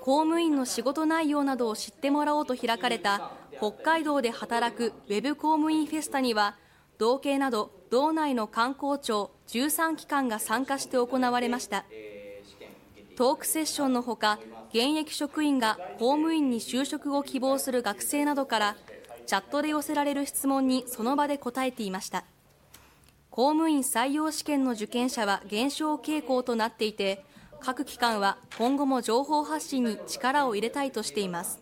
公務員の仕事内容などを知ってもらおうと開かれた北海道で働くウェブ公務員フェスタには道警など道内の官公庁13機関が参加して行われましたトークセッションのほか現役職員が公務員に就職を希望する学生などからチャットで寄せられる質問にその場で答えていました公務員採用試験の受験者は減少傾向となっていて各機関は今後も情報発信に力を入れたいとしています。